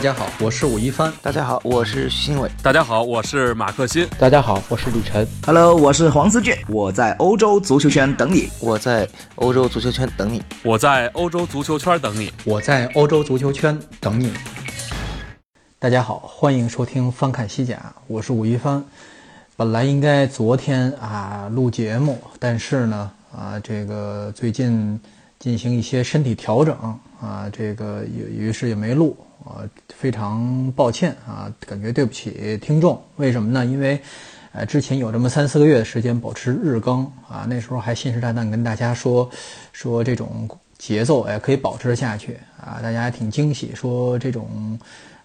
大家好，我是武一帆。大家好，我是徐新伟。大家好，我是马克新。大家好，我是李晨。Hello，我是黄思俊。我在欧洲足球圈等你。我在欧洲足球圈等你。我在欧洲足球圈等你。我在欧洲足球圈等你。大家好，欢迎收听翻看西甲，我是武一帆。本来应该昨天啊录节目，但是呢啊这个最近进行一些身体调整啊，这个于于是也没录。啊，非常抱歉啊，感觉对不起听众。为什么呢？因为，呃，之前有这么三四个月的时间保持日更啊，那时候还信誓旦旦跟大家说，说这种节奏哎可以保持下去啊，大家还挺惊喜，说这种，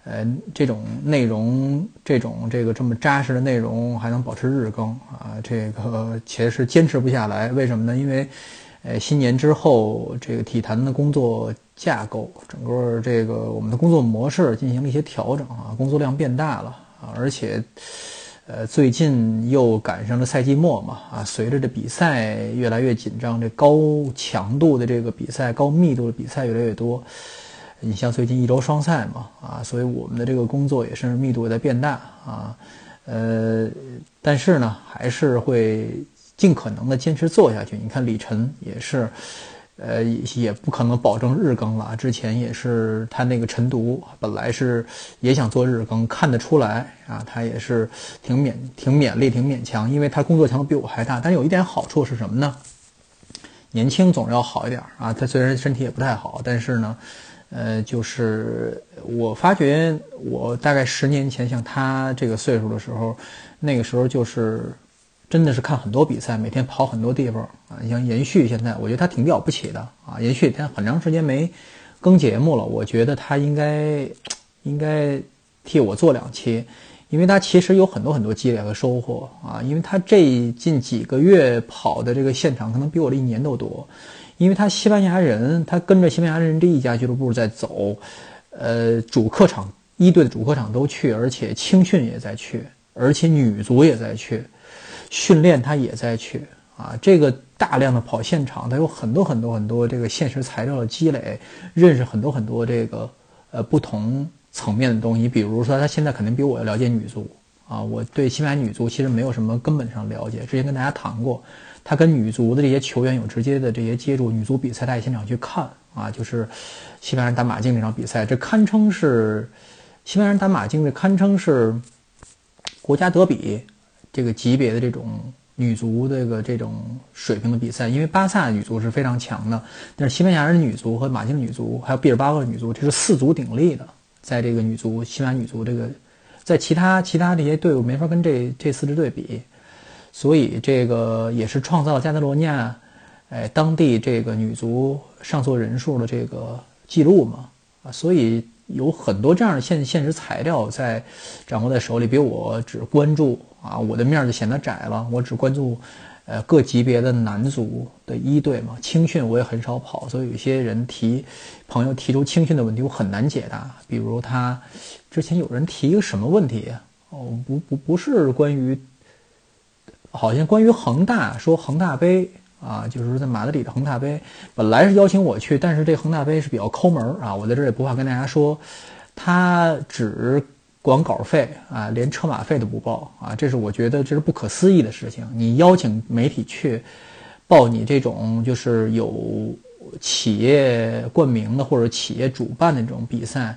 呃，这种内容，这种这个这么扎实的内容还能保持日更啊，这个其实坚持不下来。为什么呢？因为，呃，新年之后这个体坛的工作。架构整个这个我们的工作模式进行了一些调整啊，工作量变大了啊，而且，呃，最近又赶上了赛季末嘛啊，随着这比赛越来越紧张，这高强度的这个比赛、高密度的比赛越来越多，你像最近一周双赛嘛啊，所以我们的这个工作也是密度也在变大啊，呃，但是呢，还是会尽可能的坚持做下去。你看李晨也是。呃，也不可能保证日更了。之前也是他那个晨读，本来是也想做日更，看得出来啊，他也是挺勉、挺勉力、挺勉强，因为他工作强度比我还大。但有一点好处是什么呢？年轻总要好一点啊。他虽然身体也不太好，但是呢，呃，就是我发觉，我大概十年前像他这个岁数的时候，那个时候就是。真的是看很多比赛，每天跑很多地方啊！你像延续，现在我觉得他挺了不起的啊！延续他很长时间没更节目了，我觉得他应该应该替我做两期，因为他其实有很多很多积累和收获啊！因为他这近几个月跑的这个现场可能比我这一年都多，因为他西班牙人，他跟着西班牙人这一家俱乐部在走，呃，主客场一队的主客场都去，而且青训也在去，而且女足也在去。训练他也在去啊，这个大量的跑现场，他有很多很多很多这个现实材料的积累，认识很多很多这个呃不同层面的东西。比如说，他现在肯定比我要了解女足啊，我对西班牙女足其实没有什么根本上了解。之前跟大家谈过，他跟女足的这些球员有直接的这些接触，女足比赛他也现场去看啊，就是西班牙人打马竞这场比赛，这堪称是西班牙人打马竞，这堪称是国家德比。这个级别的这种女足，这个这种水平的比赛，因为巴萨女足是非常强的，但是西班牙人女足和马竞女足还有毕尔巴鄂女足，这是四足鼎立的，在这个女足，西班牙女足这个，在其他其他这些队伍没法跟这这四支队比，所以这个也是创造加泰罗尼亚，哎，当地这个女足上座人数的这个记录嘛，啊，所以。有很多这样的现现实材料在掌握在手里，比我只关注啊，我的面就显得窄了。我只关注，呃，各级别的男足的一队嘛，青训我也很少跑，所以有些人提朋友提出青训的问题，我很难解答。比如他之前有人提一个什么问题？哦，不不不是关于，好像关于恒大，说恒大杯。啊，就是说在马德里的恒大杯，本来是邀请我去，但是这恒大杯是比较抠门儿啊。我在这儿也不怕跟大家说，他只管稿费啊，连车马费都不报啊。这是我觉得这是不可思议的事情。你邀请媒体去报你这种就是有企业冠名的或者企业主办的这种比赛，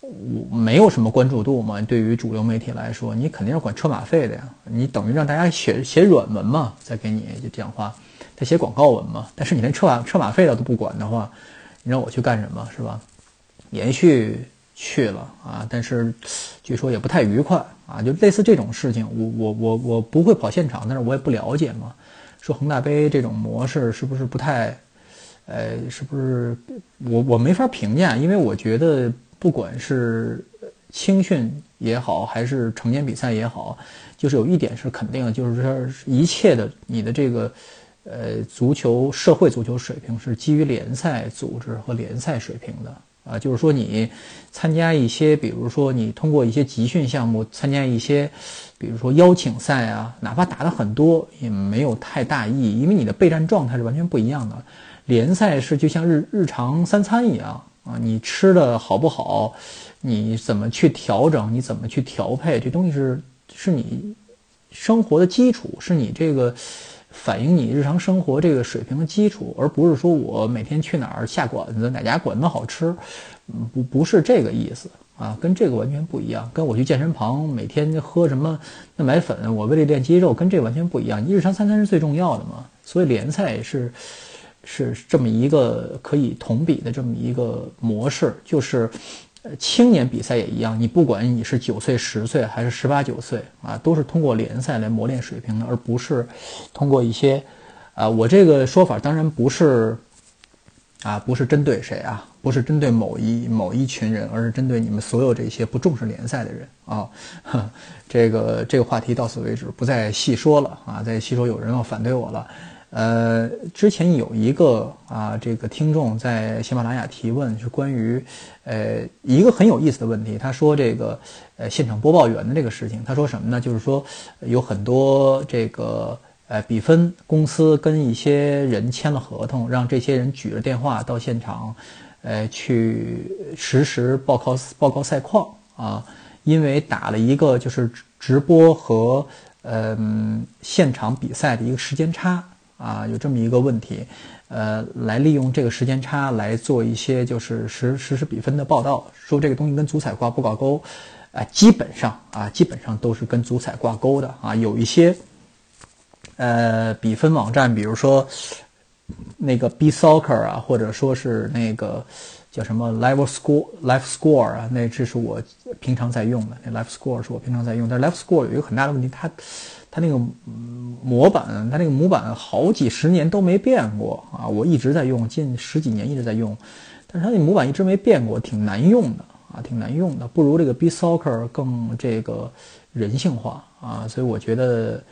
我没有什么关注度嘛。对于主流媒体来说，你肯定是管车马费的呀。你等于让大家写写软文嘛，再给你就这样话。他写广告文嘛，但是你连车马车马费都不管的话，你让我去干什么是吧？延续去了啊，但是据说也不太愉快啊，就类似这种事情，我我我我不会跑现场，但是我也不了解嘛。说恒大杯这种模式是不是不太，呃，是不是我我没法评价，因为我觉得不管是青训也好，还是成年比赛也好，就是有一点是肯定的，就是说一切的你的这个。呃，足球社会足球水平是基于联赛组织和联赛水平的啊，就是说你参加一些，比如说你通过一些集训项目参加一些，比如说邀请赛啊，哪怕打的很多也没有太大意义，因为你的备战状态是完全不一样的。联赛是就像日日常三餐一样啊，你吃的好不好，你怎么去调整，你怎么去调配，这东西是是你生活的基础，是你这个反映你日常生活这个水平的基础，而不是说我每天去哪儿下馆子，哪家馆子好吃，嗯不不是这个意思啊，跟这个完全不一样。跟我去健身房每天喝什么蛋白粉，我为了练肌肉，跟这完全不一样。你日常三餐是最重要的嘛，所以联赛是。是这么一个可以同比的这么一个模式，就是，青年比赛也一样，你不管你是九岁、十岁还是十八九岁啊，都是通过联赛来磨练水平的，而不是通过一些，啊，我这个说法当然不是，啊，不是针对谁啊，不是针对某一某一群人，而是针对你们所有这些不重视联赛的人啊。这个这个话题到此为止，不再细说了啊，再细说有人要反对我了。呃，之前有一个啊，这个听众在喜马拉雅提问，是关于呃一个很有意思的问题。他说这个呃现场播报员的这个事情，他说什么呢？就是说有很多这个呃比分公司跟一些人签了合同，让这些人举着电话到现场，呃去实时报告报告赛况啊，因为打了一个就是直播和嗯、现场比赛的一个时间差。啊，有这么一个问题，呃，来利用这个时间差来做一些就是实实时比分的报道，说这个东西跟足彩挂不挂钩，啊、基本上啊，基本上都是跟足彩挂钩的啊，有一些呃比分网站，比如说那个 B Soccer 啊，或者说是那个叫什么 Live Score Live Score 啊，那这是我平常在用的，那 Live Score 是我平常在用，但是 Live Score 有一个很大的问题，它它那个模板，它那个模板好几十年都没变过啊！我一直在用，近十几年一直在用，但是它那模板一直没变过，挺难用的啊，挺难用的，不如这个 B Soccer 更这个人性化啊！所以我觉得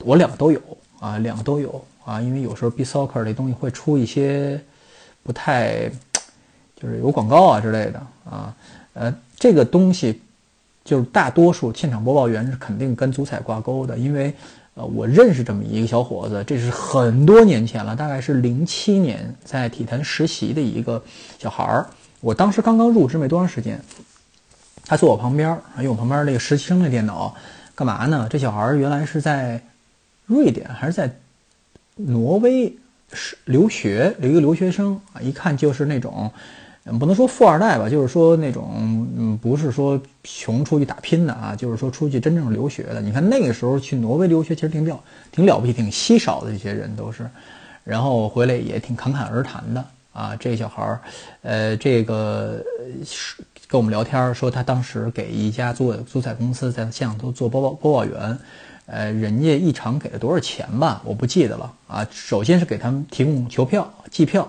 我两个都有啊，两个都有啊，因为有时候 B Soccer 这东西会出一些不太，就是有广告啊之类的啊，呃，这个东西。就是大多数现场播报员是肯定跟足彩挂钩的，因为，呃，我认识这么一个小伙子，这是很多年前了，大概是零七年在体坛实习的一个小孩儿。我当时刚刚入职没多长时间，他坐我旁边儿，用我旁边那个实习生的电脑，干嘛呢？这小孩儿原来是在瑞典还是在挪威是留学，有一个留学生啊，一看就是那种。嗯，不能说富二代吧，就是说那种，嗯，不是说穷出去打拼的啊，就是说出去真正留学的。你看那个时候去挪威留学，其实挺了，挺了不起，挺稀少的，这些人都是。然后回来也挺侃侃而谈的啊。这小孩儿，呃，这个是跟我们聊天说，他当时给一家做足彩公司在现场都做播报播报员，呃，人家一场给了多少钱吧？我不记得了啊。首先是给他们提供球票、机票，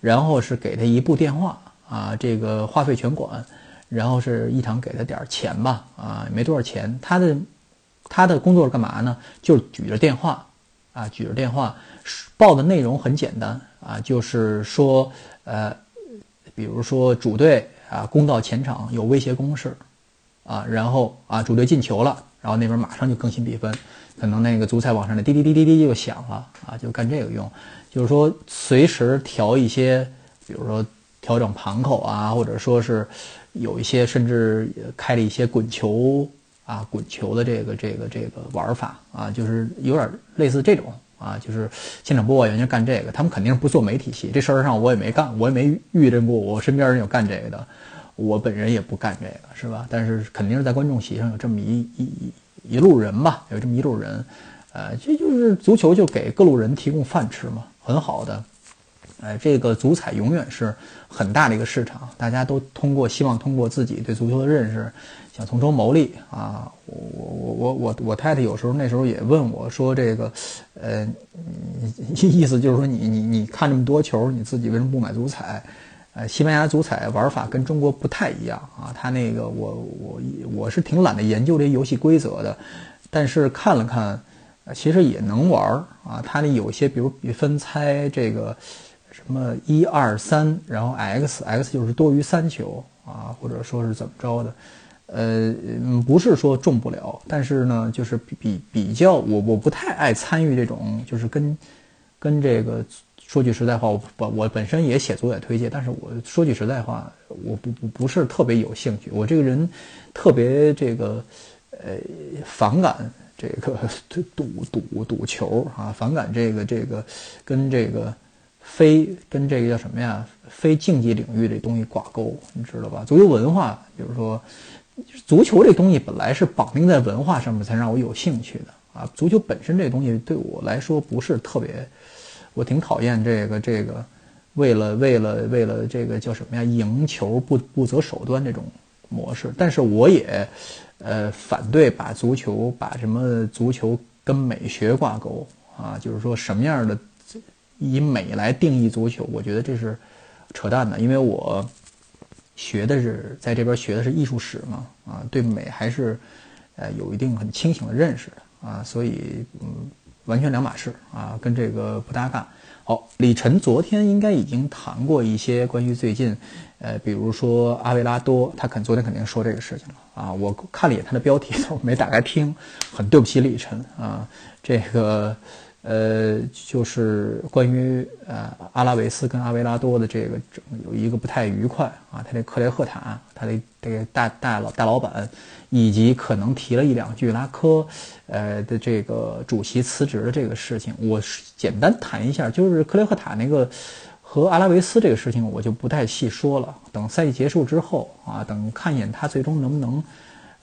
然后是给他一部电话。啊，这个话费全管，然后是一场给他点钱吧，啊，没多少钱。他的他的工作是干嘛呢？就是举着电话，啊，举着电话报的内容很简单啊，就是说，呃，比如说主队啊攻到前场有威胁攻势，啊，然后啊主队进球了，然后那边马上就更新比分，可能那个足彩网上的滴滴滴滴滴就响了，啊，就干这个用，就是说随时调一些，比如说。调整盘口啊，或者说是有一些甚至开了一些滚球啊、滚球的这个这个这个玩法啊，就是有点类似这种啊，就是现场播报员就干这个，他们肯定不做媒体系，这事儿上我也没干，我也没遇见过，我身边人有干这个的，我本人也不干这个，是吧？但是肯定是在观众席上有这么一一一一路人吧，有这么一路人，呃，这就是足球就给各路人提供饭吃嘛，很好的。哎，这个足彩永远是很大的一个市场，大家都通过希望通过自己对足球的认识，想从中牟利啊。我我我我我太太有时候那时候也问我说这个，呃，意思就是说你你你看这么多球，你自己为什么不买足彩？呃，西班牙足彩玩法跟中国不太一样啊。他那个我我我是挺懒得研究这游戏规则的，但是看了看，其实也能玩啊。他那有些比如比分猜这个。什么一二三，然后 x x 就是多于三球啊，或者说是怎么着的，呃，不是说中不了，但是呢，就是比比较，我我不太爱参与这种，就是跟跟这个说句实在话，我我本身也写作也推荐，但是我说句实在话，我不不不是特别有兴趣。我这个人特别这个呃反感这个 赌赌赌球啊，反感这个这个跟这个非跟这个叫什么呀？非竞技领域这东西挂钩，你知道吧？足球文化，比如说足球这东西本来是绑定在文化上面才让我有兴趣的啊。足球本身这东西对我来说不是特别。我挺讨厌这个这个，为了为了为了这个叫什么呀？赢球不不择手段这种模式。但是我也，呃，反对把足球把什么足球跟美学挂钩啊，就是说什么样的以美来定义足球，我觉得这是扯淡的。因为我学的是在这边学的是艺术史嘛，啊，对美还是呃有一定很清醒的认识的啊，所以嗯。完全两码事啊，跟这个不搭嘎。好，李晨昨天应该已经谈过一些关于最近，呃，比如说阿维拉多，他肯昨天肯定说这个事情了啊。我看了一眼他的标题，我没打开听，很对不起李晨啊，这个。呃，就是关于呃阿拉维斯跟阿维拉多的这个有一个不太愉快啊，他的克雷赫塔，他的这个大大老大老板，以及可能提了一两句拉科，呃的这个主席辞职的这个事情，我简单谈一下，就是克雷赫塔那个和阿拉维斯这个事情，我就不太细说了，等赛季结束之后啊，等看一眼他最终能不能。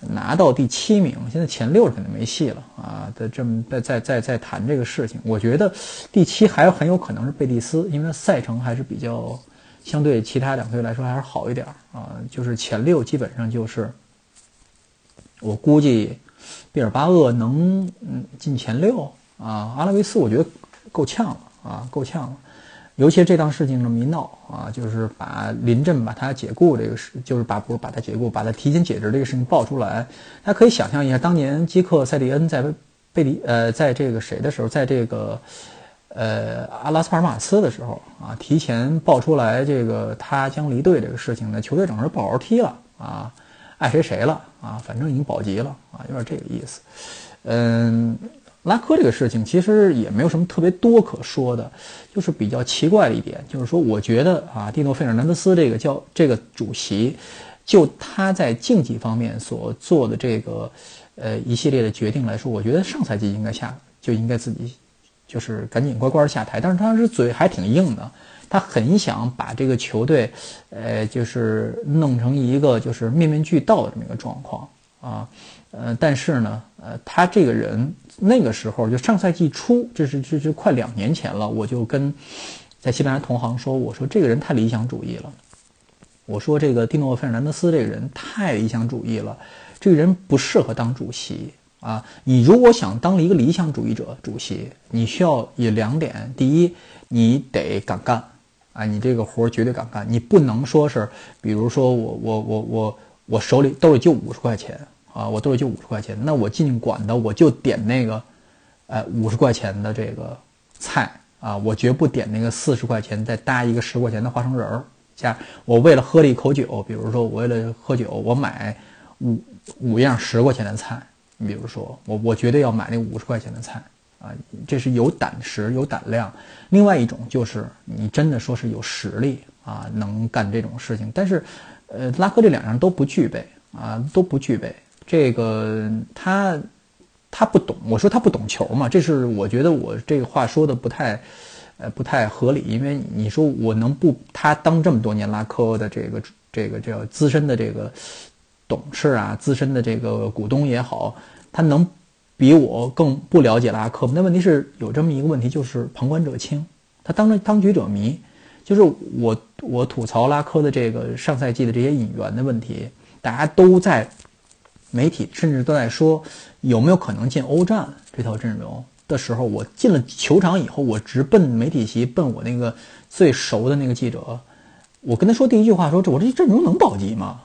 拿到第七名，现在前六肯定没戏了啊！的这么在在在在谈这个事情，我觉得第七还很有可能是贝蒂斯，因为赛程还是比较相对其他两队来说还是好一点啊。就是前六基本上就是，我估计毕尔巴鄂能嗯进前六啊，阿拉维斯我觉得够呛了啊，够呛了。尤其这档事情这么一闹啊，就是把临阵把他解雇这个事，就是把不是把他解雇，把他提前解职这个事情爆出来。大家可以想象一下，当年基克塞利恩在贝利呃，在这个谁的时候，在这个呃阿拉斯帕尔马斯的时候啊，提前爆出来这个他将离队这个事情呢，球队整个不好好踢了啊，爱谁谁了啊，反正已经保级了啊，有点这个意思，嗯。拉科这个事情其实也没有什么特别多可说的，就是比较奇怪的一点，就是说，我觉得啊，蒂诺费尔南德斯这个叫这个主席，就他在竞技方面所做的这个呃一系列的决定来说，我觉得上赛季应该下就应该自己就是赶紧乖乖下台，但是他是嘴还挺硬的，他很想把这个球队呃就是弄成一个就是面面俱到的这么一个状况啊，呃，但是呢，呃，他这个人。那个时候就上赛季初，这是这是快两年前了，我就跟在西班牙同行说，我说这个人太理想主义了，我说这个蒂诺·费尔南德斯这个人太理想主义了，这个人不适合当主席啊！你如果想当一个理想主义者主席，你需要有两点：第一，你得敢干啊，你这个活绝对敢干，你不能说是，比如说我我我我我我手里兜里就五十块钱。啊，我兜里就五十块钱，那我尽管的我就点那个，呃，五十块钱的这个菜啊，我绝不点那个四十块钱再搭一个十块钱的花生仁儿。加我为了喝了一口酒，比如说我为了喝酒，我买五五样十块钱的菜，你比如说我我绝对要买那五十块钱的菜啊，这是有胆识有胆量。另外一种就是你真的说是有实力啊，能干这种事情，但是呃，拉科这两样都不具备啊，都不具备。这个他他不懂，我说他不懂球嘛，这是我觉得我这个话说的不太，呃，不太合理。因为你说我能不他当这么多年拉科的这个这个叫资深的这个董事啊，资深的这个股东也好，他能比我更不了解拉科吗？那问题是有这么一个问题，就是旁观者清，他当着当局者迷。就是我我吐槽拉科的这个上赛季的这些引援的问题，大家都在。媒体甚至都在说有没有可能进欧战这套阵容的时候，我进了球场以后，我直奔媒体席，奔我那个最熟的那个记者，我跟他说第一句话说：“这我这阵容能保级吗？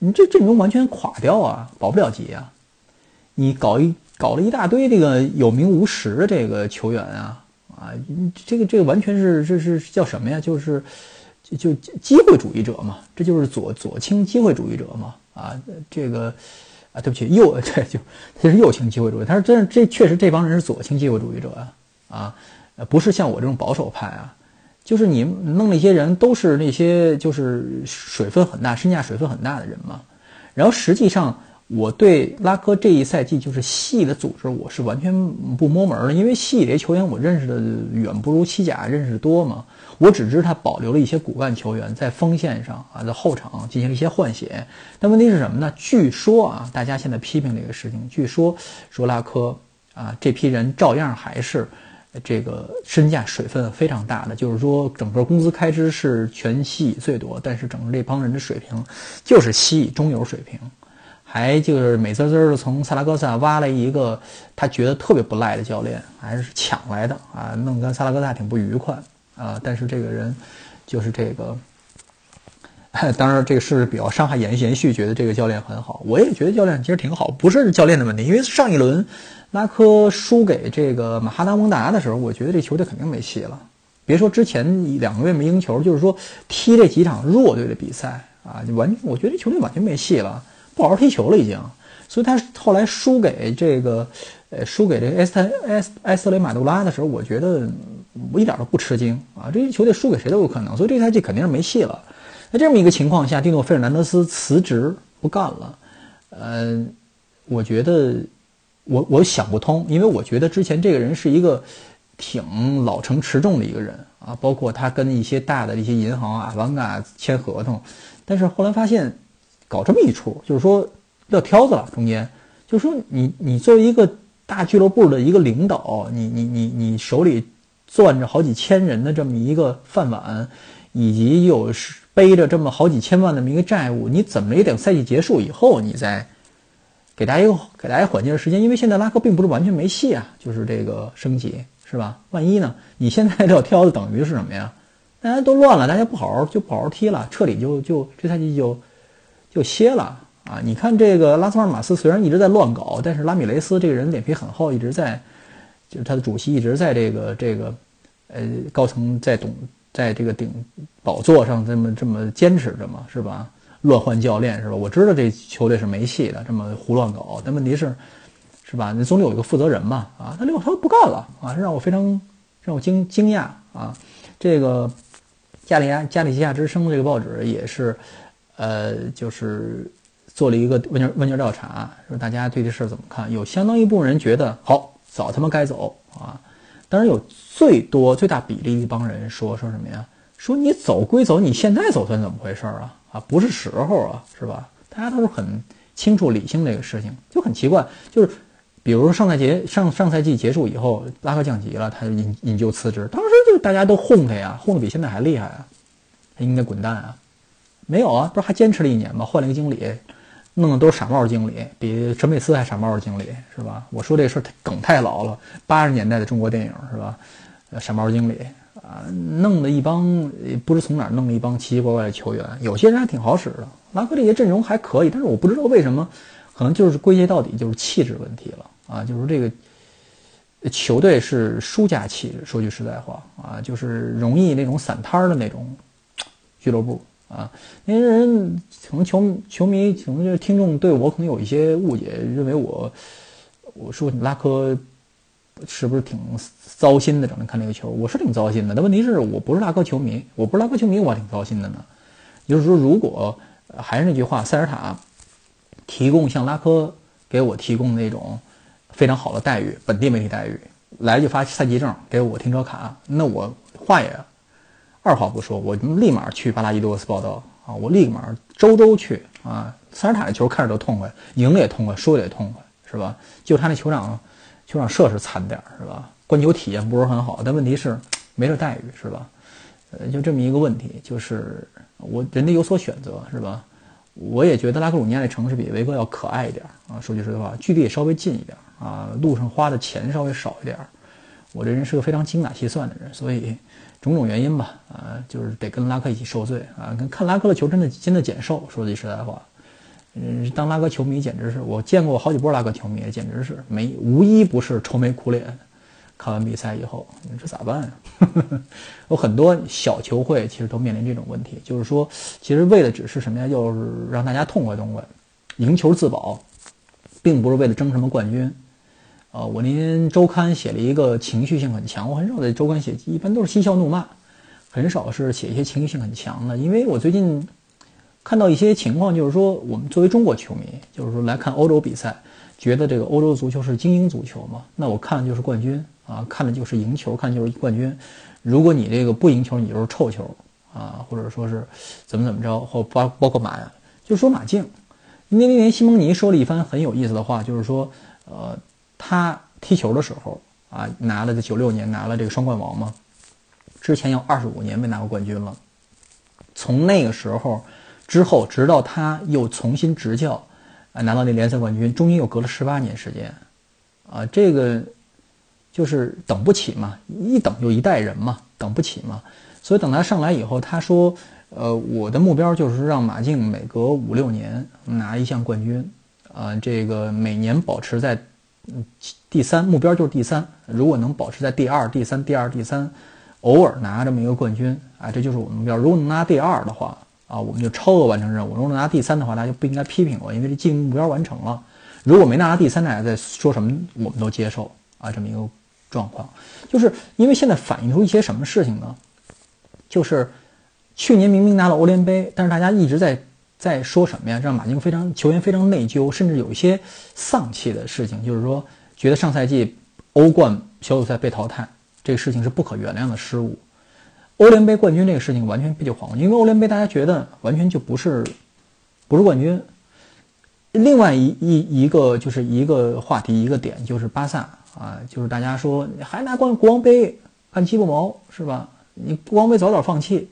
你这阵容完全垮掉啊，保不了级啊！你搞一搞了一大堆这个有名无实的这个球员啊啊，这个这个完全是这是叫什么呀？就是就就机会主义者嘛，这就是左左倾机会主义者嘛啊，这个。”啊，对不起，右 这就这是右倾机会主义。他说，真这确实这帮人是左倾机会主义者啊，啊，不是像我这种保守派啊。就是你弄那些人都是那些就是水分很大、身价水分很大的人嘛。然后实际上，我对拉科这一赛季就是系的组织，我是完全不摸门的，因为系里这些球员我认识的远不如西甲认识多嘛。我只知他保留了一些骨干球员在锋线上啊，在后场进行了一些换血。但问题是什么呢？据说啊，大家现在批评这个事情，据说说拉科啊这批人照样还是。这个身价水分非常大的，就是说整个工资开支是全西乙最多，但是整个这帮人的水平就是西乙中游水平，还就是美滋滋的从萨拉戈萨挖了一个他觉得特别不赖的教练，还是抢来的啊，弄跟萨拉戈萨挺不愉快啊。但是这个人就是这个，当然这个是比较伤害延延续，觉得这个教练很好，我也觉得教练其实挺好，不是教练的问题，因为上一轮。拉科输给这个马哈达蒙达的时候，我觉得这球队肯定没戏了。别说之前两个月没赢球，就是说踢这几场弱队的比赛啊，就完我觉得这球队完全没戏了，不好好踢球了已经。所以他后来输给这个，呃，输给这个埃斯埃埃斯雷马杜拉的时候，我觉得我一点都不吃惊啊。这些球队输给谁都有可能，所以这赛季肯定是没戏了。在这么一个情况下，蒂诺费尔南德斯辞职不干了，呃，我觉得。我我想不通，因为我觉得之前这个人是一个挺老成持重的一个人啊，包括他跟一些大的一些银行啊、网啊签合同，但是后来发现搞这么一出，就是说撂挑子了。中间就是说，你你作为一个大俱乐部的一个领导，你你你你手里攥着好几千人的这么一个饭碗，以及有背着这么好几千万的这么一个债务，你怎么也得赛季结束以后你再。给大家一个给大家缓劲的时间，因为现在拉科并不是完全没戏啊，就是这个升级是吧？万一呢？你现在撂挑子等于是什么呀？大家都乱了，大家不好好就不好好踢了，彻底就就这赛季就就歇了啊！你看这个拉斯尔马斯虽然一直在乱搞，但是拉米雷斯这个人脸皮很厚，一直在就是他的主席一直在这个这个呃高层在董在这个顶宝座上这么这么坚持着嘛，是吧？乱换教练是吧？我知道这球队是没戏的，这么胡乱搞。但问题是，是吧？你总得有一个负责人嘛。啊，他六他不干了啊，让我非常让我惊惊讶啊。这个加利亚加利西亚之声这个报纸也是，呃，就是做了一个问卷问卷调查，说大家对这事儿怎么看？有相当一部分人觉得好，早他妈该走啊。当然有最多最大比例一帮人说说什么呀？说你走归走，你现在走算怎么回事啊？啊，不是时候啊，是吧？大家都是很清楚理性这个事情，就很奇怪。就是，比如说上赛季上上赛季结束以后，拉克降级了，他就引引咎辞职。当时就大家都哄他呀，哄的比现在还厉害啊，他应该滚蛋啊。没有啊，不是还坚持了一年吗？换了一个经理，弄的都是傻帽经理，比陈佩斯还傻帽经理，是吧？我说这事儿梗太老了，八十年代的中国电影是吧？傻帽经理。啊，弄的一帮不知从哪弄了一帮奇奇怪怪的球员，有些人还挺好使的。拉科这些阵容还可以，但是我不知道为什么，可能就是归结到底就是气质问题了啊！就是这个球队是输家气质，说句实在话啊，就是容易那种散摊的那种俱乐部啊。那些人可能球球迷可能就是听众对我可能有一些误解，认为我我说你拉科。是不是挺糟心的？整天看这个球，我是挺糟心的。但问题是我不是拉科球迷，我不是拉科球迷，我还挺糟心的呢。就是说，如果还是那句话，塞尔塔提供像拉科给我提供那种非常好的待遇，本地媒体待遇，来就发赛季证，给我停车卡，那我话也二话不说，我立马去巴拉伊多斯报道啊！我立马周周去啊！塞尔塔的球看着都痛快，赢了也痛快，输了也痛快，是吧？就他那球场。球场设施惨点儿是吧？观球体验不是很好，但问题是没这待遇是吧？呃，就这么一个问题，就是我人家有所选择是吧？我也觉得拉克鲁尼亚那城市比维哥要可爱一点啊，说句实话，距离也稍微近一点啊，路上花的钱稍微少一点。我这人是个非常精打细算的人，所以种种原因吧，啊，就是得跟拉克一起受罪啊。跟看拉克的球真的真的减瘦，说句实在话。嗯，当拉克球迷简直是我见过好几波拉克球迷，简直是没无一不是愁眉苦脸。看完比赛以后，你这咋办呀？有很多小球会其实都面临这种问题，就是说，其实为的只是什么呀？就是让大家痛快痛快，赢球自保，并不是为了争什么冠军。啊，我那天周刊写了一个情绪性很强，我很少在周刊写，一般都是嬉笑怒骂。很少是写一些情绪性很强的。因为我最近看到一些情况，就是说我们作为中国球迷，就是说来看欧洲比赛，觉得这个欧洲足球是精英足球嘛，那我看的就是冠军啊，看的就是赢球，看就是冠军。如果你这个不赢球，你就是臭球啊，或者说是怎么怎么着，或包包括马呀，就说马竞，因为那年西蒙尼说了一番很有意思的话，就是说，呃，他踢球的时候啊，拿了这九六年拿了这个双冠王嘛，之前有二十五年没拿过冠军了，从那个时候之后，直到他又重新执教，啊，拿到那联赛冠军，中间又隔了十八年时间，啊，这个。就是等不起嘛，一等就一代人嘛，等不起嘛。所以等他上来以后，他说：“呃，我的目标就是让马竞每隔五六年拿一项冠军，啊，这个每年保持在嗯第三，目标就是第三。如果能保持在第二、第三、第二、第三，偶尔拿这么一个冠军，啊，这就是我们目标。如果能拿第二的话，啊，我们就超额完成任务；如果能拿第三的话，大家就不应该批评我，因为这进目标完成了。如果没拿第三，大家在说什么，我们都接受啊，这么一个。”状况，就是因为现在反映出一些什么事情呢？就是去年明明拿了欧联杯，但是大家一直在在说什么呀？让马竞非常球员非常内疚，甚至有一些丧气的事情，就是说觉得上赛季欧冠小组赛被淘汰这个事情是不可原谅的失误。欧联杯冠军这个事情完全就晃，因为欧联杯大家觉得完全就不是不是冠军。另外一一一个就是一个话题一个点就是巴萨。啊，就是大家说还拿冠国王杯干鸡巴毛是吧？你国王杯早点放弃，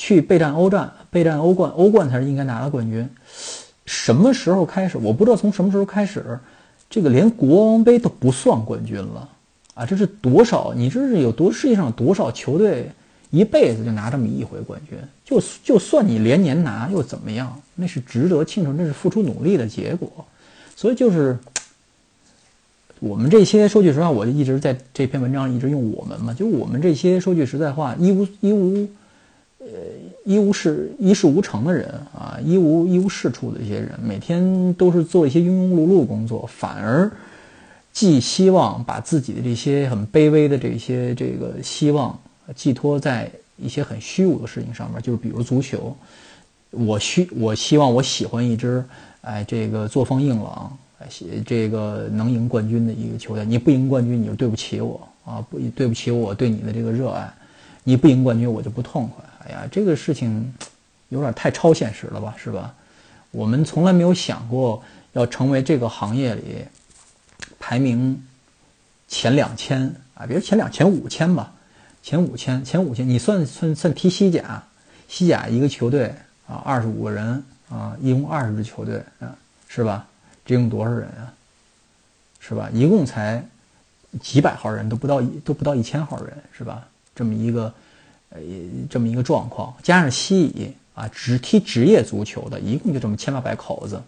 去备战欧战，备战欧冠，欧冠才是应该拿的冠军。什么时候开始？我不知道从什么时候开始，这个连国王杯都不算冠军了啊！这是多少？你这是有多世界上有多少球队一辈子就拿这么一回冠军？就就算你连年拿又怎么样？那是值得庆祝，那是付出努力的结果。所以就是。我们这些说句实话，我就一直在这篇文章一直用我们嘛，就我们这些说句实在话，一无一无，呃，一无是一事无成的人啊，一无一无是处的一些人，每天都是做一些庸庸碌碌工作，反而寄希望把自己的这些很卑微的这些这个希望寄托在一些很虚无的事情上面，就是比如足球，我需我希望我喜欢一支，哎，这个作风硬朗。这个能赢冠军的一个球队，你不赢冠军，你就对不起我啊！不对不起我对你的这个热爱，你不赢冠军，我就不痛快。哎呀，这个事情有点太超现实了吧，是吧？我们从来没有想过要成为这个行业里排名前两千啊，别说前两前五千吧，前五千前五千，你算算算踢西甲，西甲一个球队啊，二十五个人啊，一共二十支球队啊，是吧？这用多少人啊？是吧？一共才几百号人，都不到一都不到一千号人，是吧？这么一个呃这么一个状况，加上西乙啊，只踢职业足球的，一共就这么千八百口子。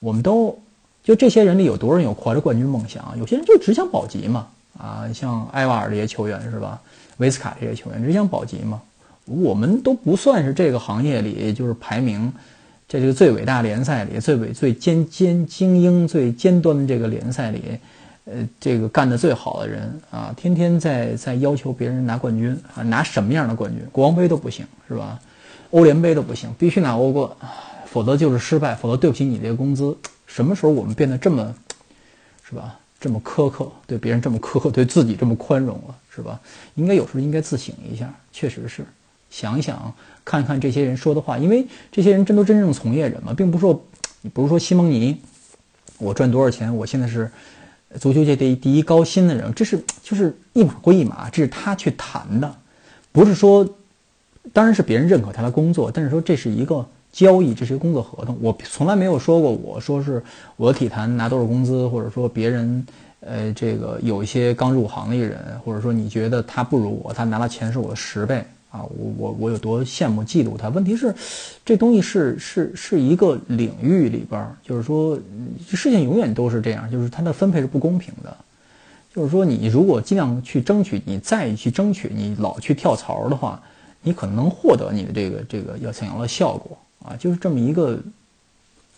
我们都就这些人里，有多少人有怀着冠军梦想？有些人就只想保级嘛。啊，像埃瓦尔这些球员是吧？维斯卡这些球员只想保级嘛。我们都不算是这个行业里就是排名。在这个最伟大联赛里，最伟最尖尖精英最尖端的这个联赛里，呃，这个干得最好的人啊，天天在在要求别人拿冠军啊，拿什么样的冠军？国王杯都不行是吧？欧联杯都不行，必须拿欧冠，否则就是失败，否则对不起你这个工资。什么时候我们变得这么，是吧？这么苛刻，对别人这么苛刻，对自己这么宽容了，是吧？应该有时候应该自省一下，确实是。想一想，看看这些人说的话，因为这些人真都真正从业人嘛，并不是说，你不是说西蒙尼，我赚多少钱，我现在是足球界第一第一高薪的人，这是就是一码归一码，这是他去谈的，不是说，当然是别人认可他的工作，但是说这是一个交易，这是一个工作合同，我从来没有说过我说是我体坛拿多少工资，或者说别人，呃，这个有一些刚入行的人，或者说你觉得他不如我，他拿了钱是我的十倍。啊，我我我有多羡慕嫉妒他？问题是，这东西是是是一个领域里边，就是说，事情永远都是这样，就是它的分配是不公平的。就是说，你如果尽量去争取，你再去争取，你老去跳槽的话，你可能能获得你的这个这个要想要的效果啊，就是这么一个，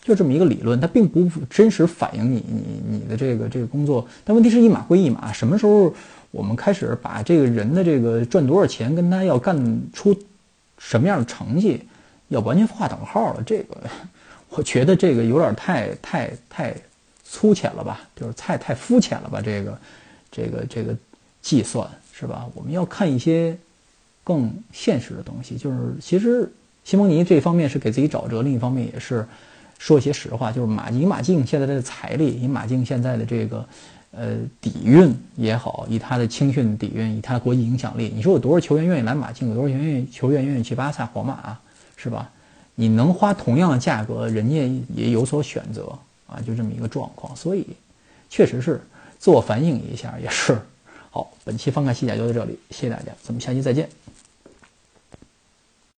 就这么一个理论，它并不真实反映你你你的这个这个工作。但问题是一码归一码，什么时候我们开始把这个人的这个赚多少钱跟他要干出什么样的成绩要完全划等号了。这个我觉得这个有点太太太粗浅了吧，就是太太肤浅了吧。这个这个这个计算是吧？我们要看一些更现实的东西。就是其实西蒙尼这方面是给自己找辙，另一方面也是说一些实话。就是马以马竞现在的财力，以马竞现在的这个。呃，底蕴也好，以他的青训底蕴，以他的国际影响力，你说有多少球员愿意来马竞？有多少球员愿意球员愿意去巴萨、皇马，啊是吧？你能花同样的价格，人家也有所选择啊，就这么一个状况。所以，确实是自我反省一下，也是好。本期翻看西甲就到这里，谢谢大家，咱们下期再见。